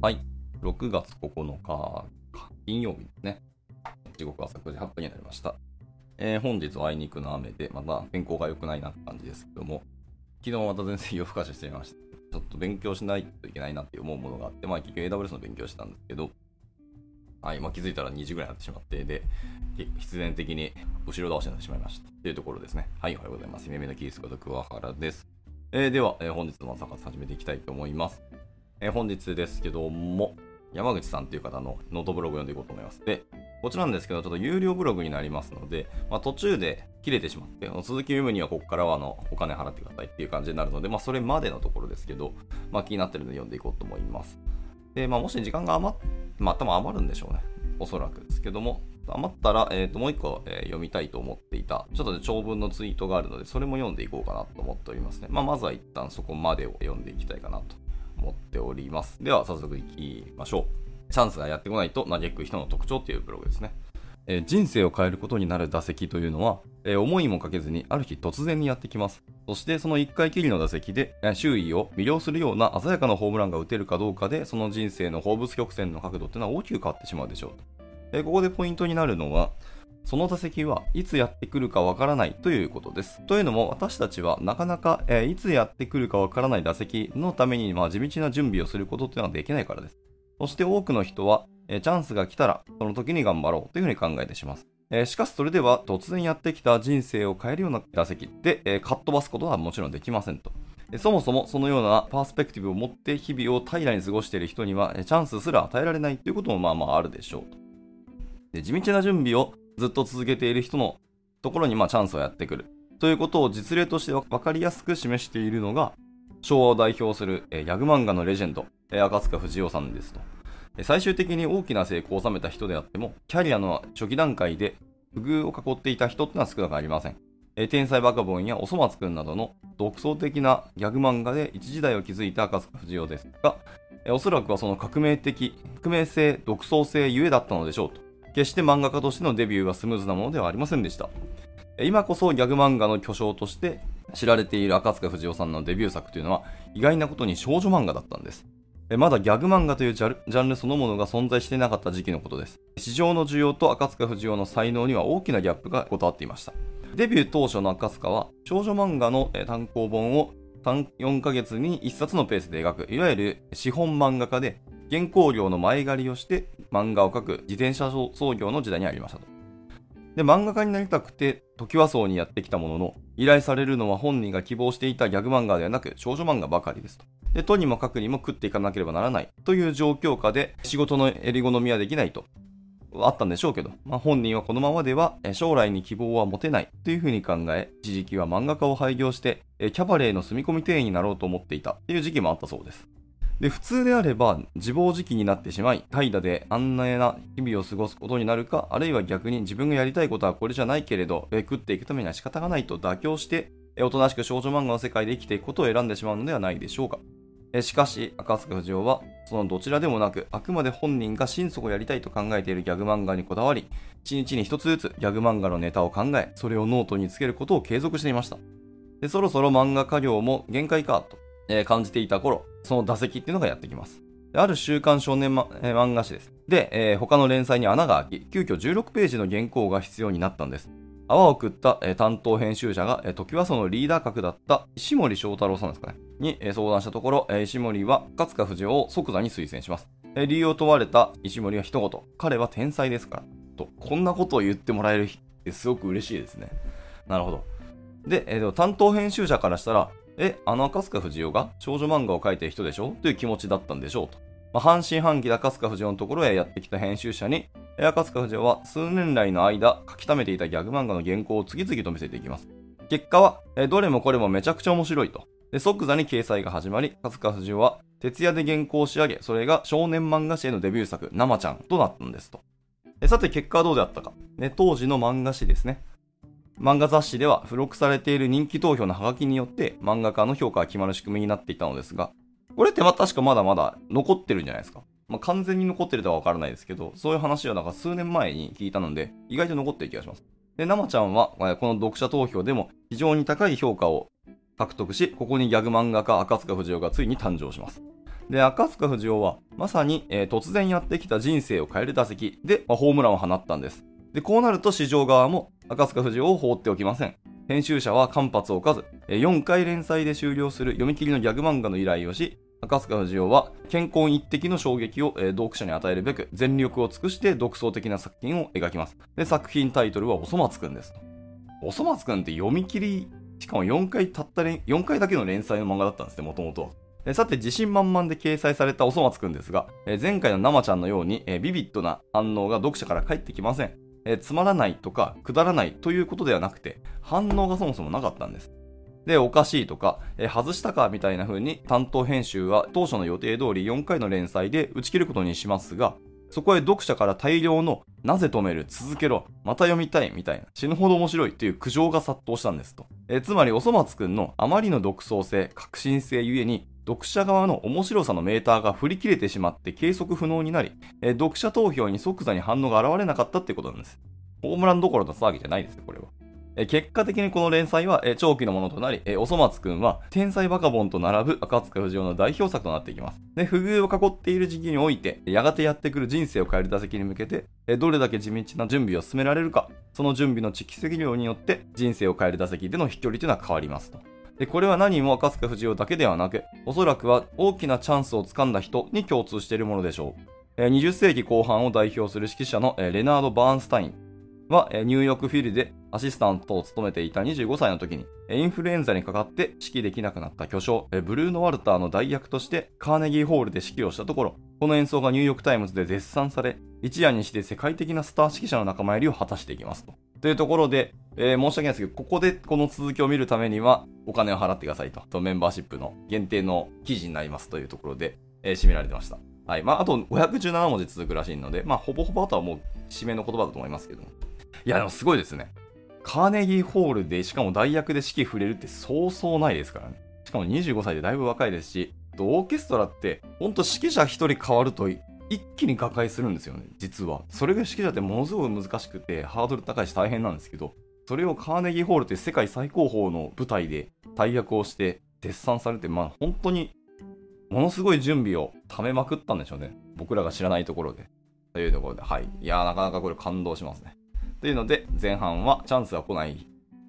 はい。6月9日、金曜日ですね。時刻は朝9時8分になりました。えー、本日はあいにくの雨で、また天候が良くないなって感じですけども、昨日また全然夜更かししていました。ちょっと勉強しないといけないなって思うものがあって、まあ結局 AWS の勉強してたんですけど、はい、まあ、気づいたら2時ぐらいになってしまって、で、必然的に後ろ倒しになってしまいましたっていうところですね。はい、おはようございます。夢のキースこと桑原です。えー、では、えー、本日の朝活始めていきたいと思います。えー、本日ですけども、山口さんという方のノートブログを読んでいこうと思います。で、こちらなんですけど、ちょっと有料ブログになりますので、まあ、途中で切れてしまって、続き読むにはここからはあのお金払ってくださいっていう感じになるので、まあ、それまでのところですけど、まあ、気になってるので読んでいこうと思います。で、まあ、もし時間が余っ、まあ、多分余るんでしょうね。おそらくですけども、余ったら、えー、ともう一個、えー、読みたいと思っていた、ちょっと、ね、長文のツイートがあるので、それも読んでいこうかなと思っておりますね。まあ、まずは一旦そこまでを読んでいきたいかなと思っております。では、早速いきましょう。チャンスがやってこないと嘆く人の特徴っていうブログですね。えー、人生を変えることになる打席というのは、えー、思いもかけずにある日突然にやってきます。そしてその1回きりの打席で、えー、周囲を魅了するような鮮やかなホームランが打てるかどうかで、その人生の放物曲線の角度っていうのは大きく変わってしまうでしょうと。えここでポイントになるのは、その打席はいつやってくるかわからないということです。というのも私たちはなかなか、えー、いつやってくるかわからない打席のために、まあ、地道な準備をすることっていうのはできないからです。そして多くの人は、えー、チャンスが来たらその時に頑張ろうというふうに考えてします。えー、しかしそれでは突然やってきた人生を変えるような打席で、えかっ飛ばすことはもちろんできませんと。そもそもそのようなパースペクティブを持って日々を平らに過ごしている人にはチャンスすら与えられないということもまあまああるでしょうと。で地道な準備をずっと続けている人のところにまあチャンスをやってくるということを実例として分かりやすく示しているのが昭和を代表する、えギャグ漫画のレジェンド、え赤塚不二夫さんですと。最終的に大きな成功を収めた人であっても、キャリアの初期段階で不遇を囲っていた人ってのは少なくありません。天才バカボンやおそ松くんなどの独創的なギャグ漫画で一時代を築いた赤塚不二夫ですが、おそらくはその革命的、革命性、独創性ゆえだったのでしょうと。決して漫画家としてのデビューはスムーズなものではありませんでした。今こそギャグ漫画の巨匠として知られている赤塚不二夫さんのデビュー作というのは意外なことに少女漫画だったんです。まだギャグ漫画というジャンルそのものが存在してなかった時期のことです。市場の需要と赤塚不二夫の才能には大きなギャップが断っていました。デビュー当初の赤塚は少女漫画の単行本を3、4ヶ月に1冊のペースで描く、いわゆる資本漫画家で原稿料の前借りをして漫画を描く自転車創業の時代にありましたと。で、漫画家になりたくて、時はそうにやってきたものの、依頼されるのは本人が希望していたギャグ漫画ではなく少女漫画ばかりですと。で、とにもかくにも食っていかなければならないという状況下で仕事の襟好みはできないと。あったんでしょうけど、まあ、本人はこのままでは将来に希望は持てないというふうに考え、一時期は漫画家を廃業して、キャバレーの住み込み店員になろうと思っていたという時期もあったそうです。で、普通であれば自暴自棄になってしまい、怠惰で安寧なな日々を過ごすことになるか、あるいは逆に自分がやりたいことはこれじゃないけれど、え食っていくためには仕方がないと妥協して、おとなしく少女漫画の世界で生きていくことを選んでしまうのではないでしょうか。えしかし、赤塚不二夫は、そのどちらでもなく、あくまで本人が心底やりたいと考えているギャグ漫画にこだわり、一日に一つずつギャグ漫画のネタを考え、それをノートにつけることを継続していました。でそろそろ漫画家業も限界かとえ、感じていた頃、その打席っていうのがやってきます。ある週刊少年、ま、漫画誌です。で、えー、他の連載に穴が開き、急遽16ページの原稿が必要になったんです。泡を食った、えー、担当編集者が、えー、時はそのリーダー格だった石森章太郎さんですかね。に、えー、相談したところ、えー、石森は勝塚不二夫を即座に推薦します。えー、理由を問われた石森は一言、彼は天才ですから。と、こんなことを言ってもらえる日ってすごく嬉しいですね。なるほど。で、えー、担当編集者からしたら、え、あの赤塚不二夫が少女漫画を描いてる人でしょ？という気持ちだったんでしょうと。まあ、半信半疑で赤塚不二夫のところへやってきた編集者に、赤塚不二夫は数年来の間書き溜めていたギャグ漫画の原稿を次々と見せていきます。結果は、えどれもこれもめちゃくちゃ面白いと。で即座に掲載が始まり、赤塚不二夫は徹夜で原稿を仕上げ、それが少年漫画誌へのデビュー作、生ちゃんとなったんですと。さて結果はどうであったか。ね、当時の漫画誌ですね。漫画雑誌では付録されている人気投票のハガキによって漫画家の評価が決まる仕組みになっていたのですが、これってま確かまだまだ残ってるんじゃないですか。まあ、完全に残ってるとはわからないですけど、そういう話はなんか数年前に聞いたので、意外と残ってる気がします。で、生ちゃんは、この読者投票でも非常に高い評価を獲得し、ここにギャグ漫画家赤塚不二夫がついに誕生します。で、赤塚不二夫は、まさに、えー、突然やってきた人生を変える打席で、まあ、ホームランを放ったんです。で、こうなると市場側も赤塚不二夫を放っておきません。編集者は間髪を置かず、4回連載で終了する読み切りのギャグ漫画の依頼をし、赤塚不二夫は健康一滴の衝撃を、え読者に与えるべく全力を尽くして独創的な作品を描きます。で、作品タイトルはおそ松くんです。おそ松くんって読み切り、しかも4回たった4回だけの連載の漫画だったんですね、もともとは。さて、自信満々で掲載されたおそ松くんですが、前回の生ちゃんのようにビビッドな反応が読者から返ってきません。つまらないとか、くだらないということではなくて、反応がそもそもなかったんです。で、おかしいとか、え外したかみたいな風に担当編集は当初の予定通り4回の連載で打ち切ることにしますが、そこへ読者から大量のなぜ止める続けろまた読みたいみたいな死ぬほど面白いという苦情が殺到したんですと。えつまりおそ松くんのあまりの独創性、革新性ゆえに読者側の面白さのメーターが振り切れてしまって計測不能になり、え読者投票に即座に反応が現れなかったってことなんです。ホームランどころの騒ぎじゃないですよ、これは。え結果的にこの連載は、え長期のものとなり、えおそ松くんは天才バカボンと並ぶ赤塚不二夫の代表作となっていきます。で、不遇を囲っている時期において、やがてやってくる人生を変える打席に向けて、えどれだけ地道な準備を進められるか、その準備の蓄積量によって人生を変える打席での飛距離というのは変わりますと。で、これは何も赤塚不二夫だけではなく、おそらくは大きなチャンスをつかんだ人に共通しているものでしょう。20世紀後半を代表する指揮者のレナード・バーンスタインはニューヨークフィルでアシスタントを務めていた25歳の時にインフルエンザにかかって指揮できなくなった巨匠ブルーノ・ワルターの代役としてカーネギーホールで指揮をしたところこの演奏がニューヨークタイムズで絶賛され一夜にして世界的なスター指揮者の仲間入りを果たしていきますと。というところで、えー、申し訳ないですけど、ここでこの続きを見るためにはお金を払ってくださいと。とメンバーシップの限定の記事になりますというところで、えー、締められてました。はい。まあ、あと517文字続くらしいので、まあ、ほぼほぼあとはもう締めの言葉だと思いますけども。いや、でもすごいですね。カーネギーホールで、しかも代役で指揮触れるってそうそうないですからね。しかも25歳でだいぶ若いですし、オーケストラって、ほんと指揮者1人変わると一気に瓦解するんですよね、実は。それが指揮者ってものすごく難しくて、ハードル高いし大変なんですけど、それをカーネギーホールって世界最高峰の舞台で大役をして絶賛されて、まあ本当にものすごい準備をためまくったんでしょうね。僕らが知らないところで。というところで、はい。いやー、なかなかこれ感動しますね。というので、前半はチャンスが来ない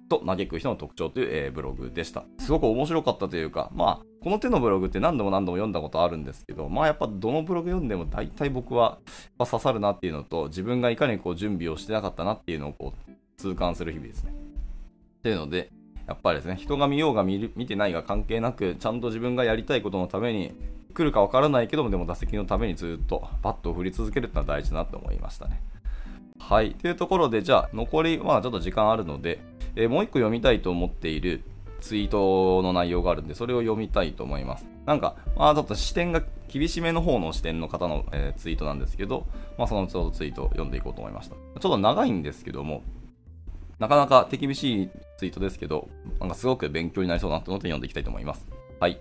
と嘆く人の特徴という、えー、ブログでした。すごく面白かったというか、まあ、この手のブログって何度も何度も読んだことあるんですけど、まあやっぱどのブログ読んでも大体僕は刺さるなっていうのと、自分がいかにこう準備をしてなかったなっていうのをこう痛感する日々ですね。っていうので、やっぱりですね、人が見ようが見てないが関係なく、ちゃんと自分がやりたいことのために、来るかわからないけども、でも打席のためにずっとバットを振り続けるってのは大事だなと思いましたね。はい。というところで、じゃあ、残り、まあちょっと時間あるので、えー、もう一個読みたいと思っているツイートの内容があるんで、それを読みたいと思います。なんか、まあちょっと視点が厳しめの方の視点の方の、えー、ツイートなんですけど、まあそのちょうどツイートを読んでいこうと思いました。ちょっと長いんですけども、なかなか手厳しいツイートですけど、なんかすごく勉強になりそうなと思って読んでいきたいと思います。はい。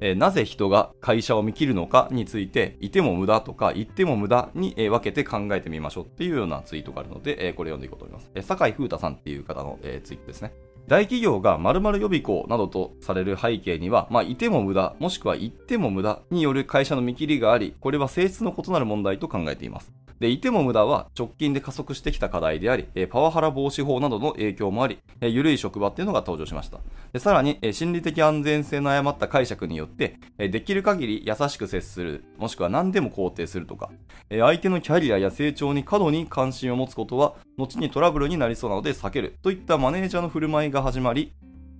えー、なぜ人が会社を見切るのかについて、いても無駄とか、言っても無駄に、え、分けて考えてみましょうっていうようなツイートがあるので、えー、これ読んでいこうと思います。えー、酒井風太さんっていう方の、え、ツイートですね。大企業が〇〇予備校などとされる背景には、まあ、いても無駄、もしくは行っても無駄による会社の見切りがあり、これは性質の異なる問題と考えています。で、いても無駄は直近で加速してきた課題であり、えパワハラ防止法などの影響もあり、え緩い職場っていうのが登場しました。でさらに、え心理的安全性の誤った解釈によって、えできる限り優しく接する、もしくは何でも肯定するとか、え相手のキャリアや成長に過度に関心を持つことは、後にトラブルになりそうなので避けるといったマネージャーの振る舞いが始まり、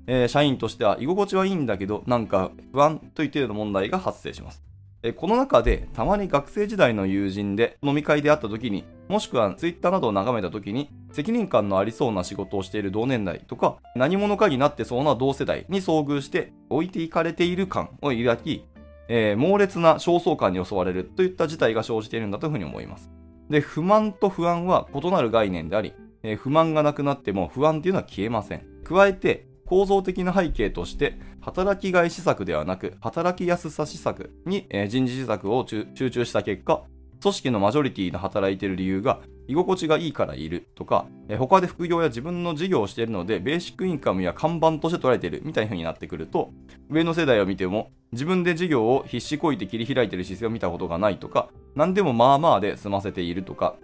え社員としては居心地はいいんだけど、なんか不安といったような問題が発生します。えこの中でたまに学生時代の友人で飲み会で会った時にもしくは Twitter などを眺めた時に責任感のありそうな仕事をしている同年代とか何者かになってそうな同世代に遭遇して置いていかれている感を抱き、えー、猛烈な焦燥感に襲われるといった事態が生じているんだというふうに思います。で、不満と不安は異なる概念であり、えー、不満がなくなっても不安っていうのは消えません。加えて、構造的な背景として、働きがい施策ではなく、働きやすさ施策に、え人事施策を集中した結果、組織のマジョリティの働いている理由が、居心地がいいからいるとか、え他で副業や自分の事業をしているので、ベーシックインカムや看板として捉えているみたいな風になってくると、上の世代を見ても、自分で事業を必死こいて切り開いている姿勢を見たことがないとか、何でもまあまあで済ませているとか、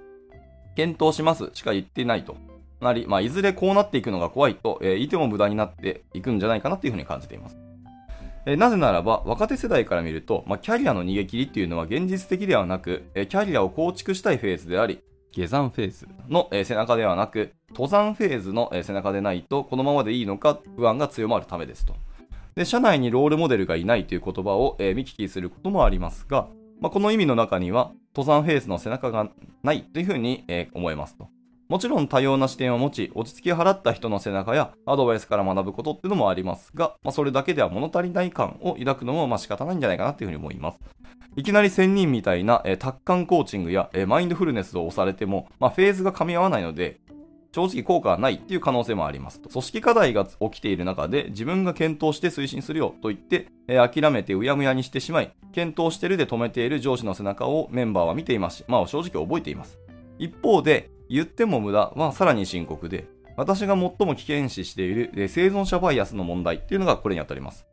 検討しますしか言ってないと。なり、まあ、いずれこうなっていくのが怖いと、えー、いても無駄になっていくんじゃないかなというふうに感じています。えなぜならば、若手世代から見ると、まあ、キャリアの逃げ切りっていうのは現実的ではなく、えキャリアを構築したいフェーズであり、下山フェーズの、え背中ではなく、登山フェーズの、え背中でないと、このままでいいのか不安が強まるためですと。で、社内にロールモデルがいないという言葉を、え見聞きすることもありますが、まあ、この意味の中には、登山フェーズの背中がないというふうに、え思えますと。もちろん多様な視点を持ち、落ち着きを払った人の背中やアドバイスから学ぶことっていうのもありますが、まあ、それだけでは物足りない感を抱くのもまあ仕方ないんじゃないかなっていうふうに思います。いきなり仙人みたいな、えー、達観コーチングや、えー、マインドフルネスを押されても、まあ、フェーズが噛み合わないので、正直効果はないっていう可能性もあります。組織課題が起きている中で自分が検討して推進するよと言って、えー、諦めてうやむやにしてしまい、検討してるで止めている上司の背中をメンバーは見ていますし、まあ正直覚えています。一方で、言っても無駄はさらに深刻で、私が最も危険視している生存者バイアスの問題っていうのがこれにあたります。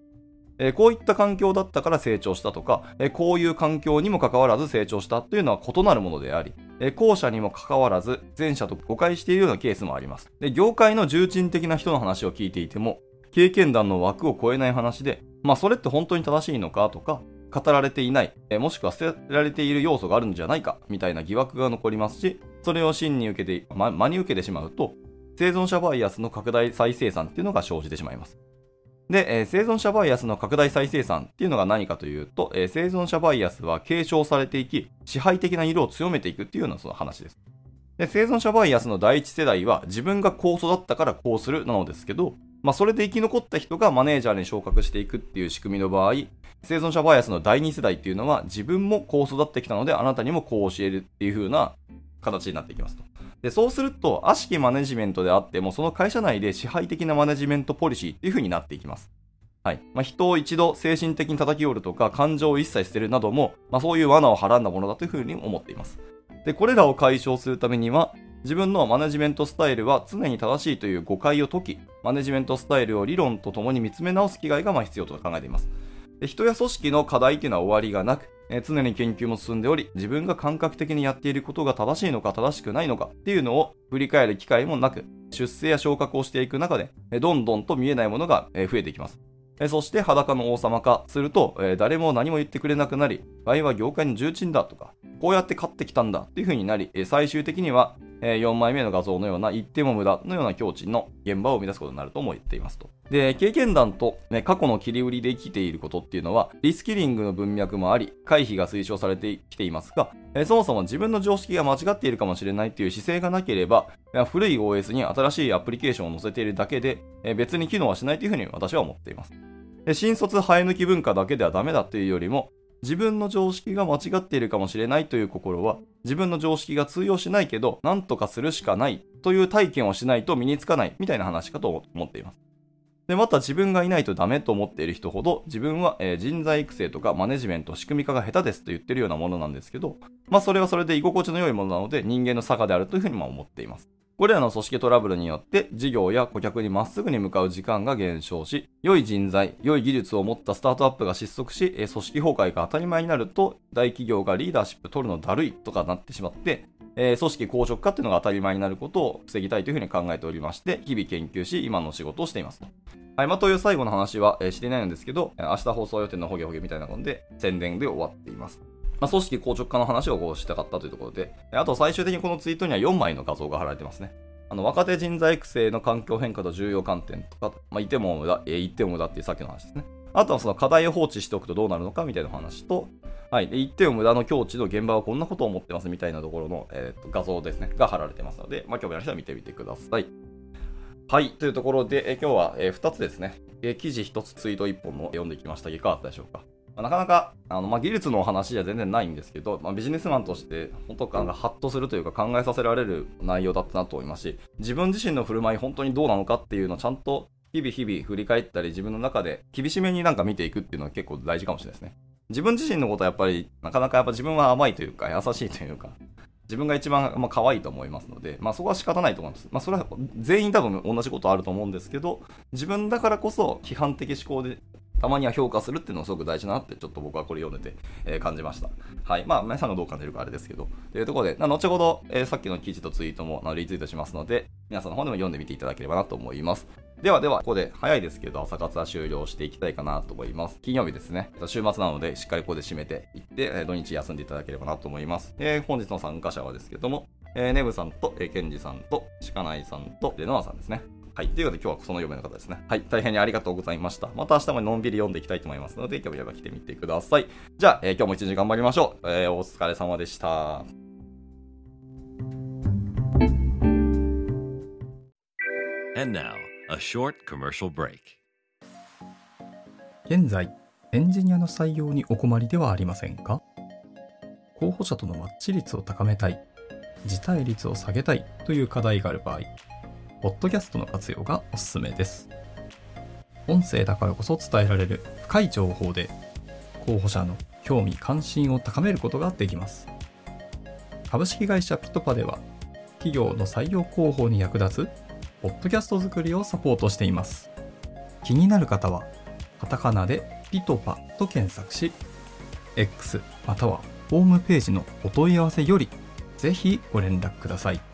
こういった環境だったから成長したとか、こういう環境にもかかわらず成長したというのは異なるものであり、後者にもかかわらず前者と誤解しているようなケースもあります。で業界の重鎮的な人の話を聞いていても、経験談の枠を超えない話で、まあそれって本当に正しいのかとか、語られていない、えもしくは捨てられている要素があるんじゃないか、みたいな疑惑が残りますし、それを真に受けて、ま、真に受けてしまうと、生存者バイアスの拡大再生産っていうのが生じてしまいます。で、えー、生存者バイアスの拡大再生産っていうのが何かというと、えー、生存者バイアスは継承されていき、支配的な色を強めていくっていうようなその話です。で、生存者バイアスの第一世代は自分がこう育ったからこうするなのですけど、まあ、それで生き残った人がマネージャーに昇格していくっていう仕組みの場合、生存者バイアスの第二世代っていうのは自分もこう育ってきたのであなたにもこう教えるっていう風な形になっていきますと。で、そうすると、悪しきマネジメントであっても、その会社内で支配的なマネジメントポリシーっていう風になっていきます。はい。まあ、人を一度精神的に叩き折るとか、感情を一切捨てるなども、まあ、そういう罠をはらんだものだという風に思っています。で、これらを解消するためには、自分のマネジメントスタイルは常に正しいという誤解を解き、マネジメントスタイルを理論とともに見つめ直す機会がま必要と考えています。人や組織の課題というのは終わりがなく、常に研究も進んでおり、自分が感覚的にやっていることが正しいのか正しくないのかっていうのを振り返る機会もなく、出世や昇格をしていく中で、どんどんと見えないものが、増えていきます。そして裸の王様化すると、誰も何も言ってくれなくなり、場合は業界の重鎮だとか、こうやって勝ってきたんだっていう風になり、最終的には、え4枚目の画像のような言っても無駄のような境地の現場を生み出すことになると思っていますと。で、経験談と、ね、過去の切り売りで生きていることっていうのは、リスキリングの文脈もあり、回避が推奨されてきていますが、えそもそも自分の常識が間違っているかもしれないっていう姿勢がなければ、古い OS に新しいアプリケーションを載せているだけで、え別に機能はしないというふうに私は思っています。新卒生え抜き文化だけではダメだというよりも、自分の常識が間違っているかもしれないという心は、自分の常識が通用しないけど、何とかするしかないという体験をしないと身につかないみたいな話かと思っています。で、また自分がいないとダメと思っている人ほど、自分は、えー、人材育成とかマネジメント、仕組み化が下手ですと言ってるようなものなんですけど、まあそれはそれで居心地の良いものなので人間の差がであるというふうにま思っています。これらの組織トラブルによって事業や顧客にまっすぐに向かう時間が減少し、良い人材、良い技術を持ったスタートアップが失速し、組織崩壊が当たり前になると、大企業がリーダーシップ取るのだるいとかなってしまって、え組織硬直化っていうのが当たり前になることを防ぎたいというふうに考えておりまして、日々研究し、今の仕事をしていますと。はい、まあ、という最後の話は、えしていないんですけど、明日放送予定のホゲホゲみたいなので、宣伝で終わっています。まあ、組織硬直化の話をこうしたかったというところで、あと最終的にこのツイートには4枚の画像が貼られてますね。あの若手人材育成の環境変化と重要観点とか、まあ、いても無駄、えー、言っても無駄っていうさっきの話ですね。あとはその課題を放置しておくとどうなるのかみたいな話と、はい、で言っても無駄の境地の現場はこんなことを思ってますみたいなところの、えー、と画像ですね、が貼られてますので、まあ、興味ある人は見てみてください。はい、というところで、え今日は、え、2つですね、え記事1つ、ツイート1本の読んできましたが、いかがだったでしょうか？まあ、なかなかあの、まあ、技術の話じゃ全然ないんですけど、まあ、ビジネスマンとして本当かハッとするというか考えさせられる内容だったなと思いますし自分自身の振る舞い本当にどうなのかっていうのをちゃんと日々日々振り返ったり自分の中で厳しめになんか見ていくっていうのは結構大事かもしれないですね自分自身のことはやっぱりなかなかやっぱ自分は甘いというか優しいというか自分が一番、まあ、可愛いと思いますので、まあ、そこは仕方ないと思います。まあ、それは全員多分同じことあると思うんですけど、自分だからこそ批判的思考でたまには評価するっていうのはすごく大事なって、ちょっと僕はこれ読んでて、えー、感じました。はい。まあ、皆さんがどう感じるかあれですけど。というところで、後ほど、えー、さっきの記事とツイートもリツイートしますので、皆さんの方でも読んでみていただければなと思います。ではでは、ここで早いですけど、朝活は終了していきたいかなと思います。金曜日ですね。週末なので、しっかりここで締めていって、え土日休んでいただければなと思います。えー、本日の参加者はですけども、えー、ネブさんと、えー、ケンジさんと、シカナイさんと、で、ノアさんですね。はい。ということで今日はその4名の方ですね。はい。大変にありがとうございました。また明日ものんびり読んでいきたいと思いますので、興味あれば来てみてください。じゃあ、えー、今日も一日頑張りましょう。えー、お疲れ様でした。And now, a short commercial break. 現在、エンジニアの採用にお困りではありませんか？候補者とのマッチ率を高めたい、辞退率を下げたいという課題がある場合、ポッドキャストの活用がおすすめです。音声だからこそ伝えられる深い情報で、候補者の興味関心を高めることができます。株式会社ピトパでは、企業の採用広報に役立つ、ポッドキャスト作りをサポートしています。気になる方は、カタカナでピトパと検索し、X またはホームページのお問い合わせより、ぜひご連絡ください。